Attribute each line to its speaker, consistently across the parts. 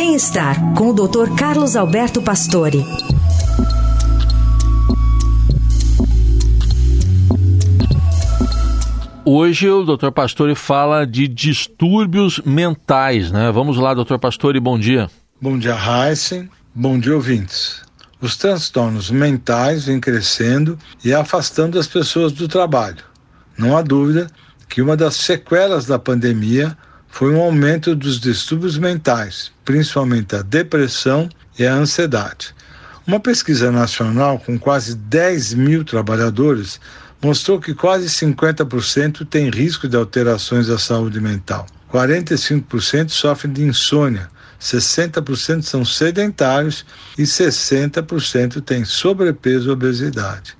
Speaker 1: Bem-estar com o Dr. Carlos Alberto Pastore.
Speaker 2: Hoje o Dr. Pastore fala de distúrbios mentais, né? Vamos lá, Dr. Pastore, bom dia.
Speaker 3: Bom dia, Heisen. Bom dia, ouvintes. Os transtornos mentais vêm crescendo e afastando as pessoas do trabalho. Não há dúvida que uma das sequelas da pandemia foi um aumento dos distúrbios mentais, principalmente a depressão e a ansiedade. Uma pesquisa nacional com quase 10 mil trabalhadores mostrou que quase 50% têm risco de alterações da saúde mental. 45% sofrem de insônia, 60% são sedentários e 60% têm sobrepeso e obesidade.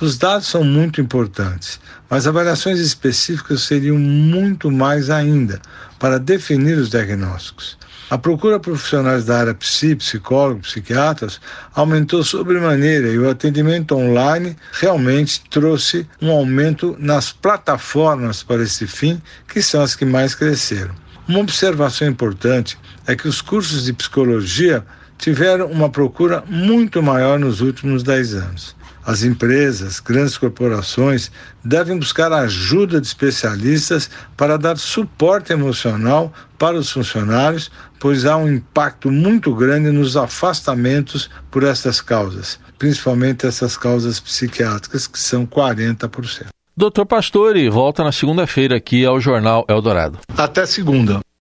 Speaker 3: Os dados são muito importantes, mas avaliações específicas seriam muito mais ainda para definir os diagnósticos. A procura por profissionais da área psi, psicólogos, psiquiatras aumentou sobremaneira e o atendimento online realmente trouxe um aumento nas plataformas para esse fim, que são as que mais cresceram. Uma observação importante é que os cursos de psicologia tiveram uma procura muito maior nos últimos 10 anos. As empresas, grandes corporações devem buscar a ajuda de especialistas para dar suporte emocional para os funcionários, pois há um impacto muito grande nos afastamentos por estas causas, principalmente essas causas psiquiátricas, que são 40%.
Speaker 2: Doutor Pastore, volta na segunda-feira aqui ao Jornal Eldorado.
Speaker 3: Até segunda.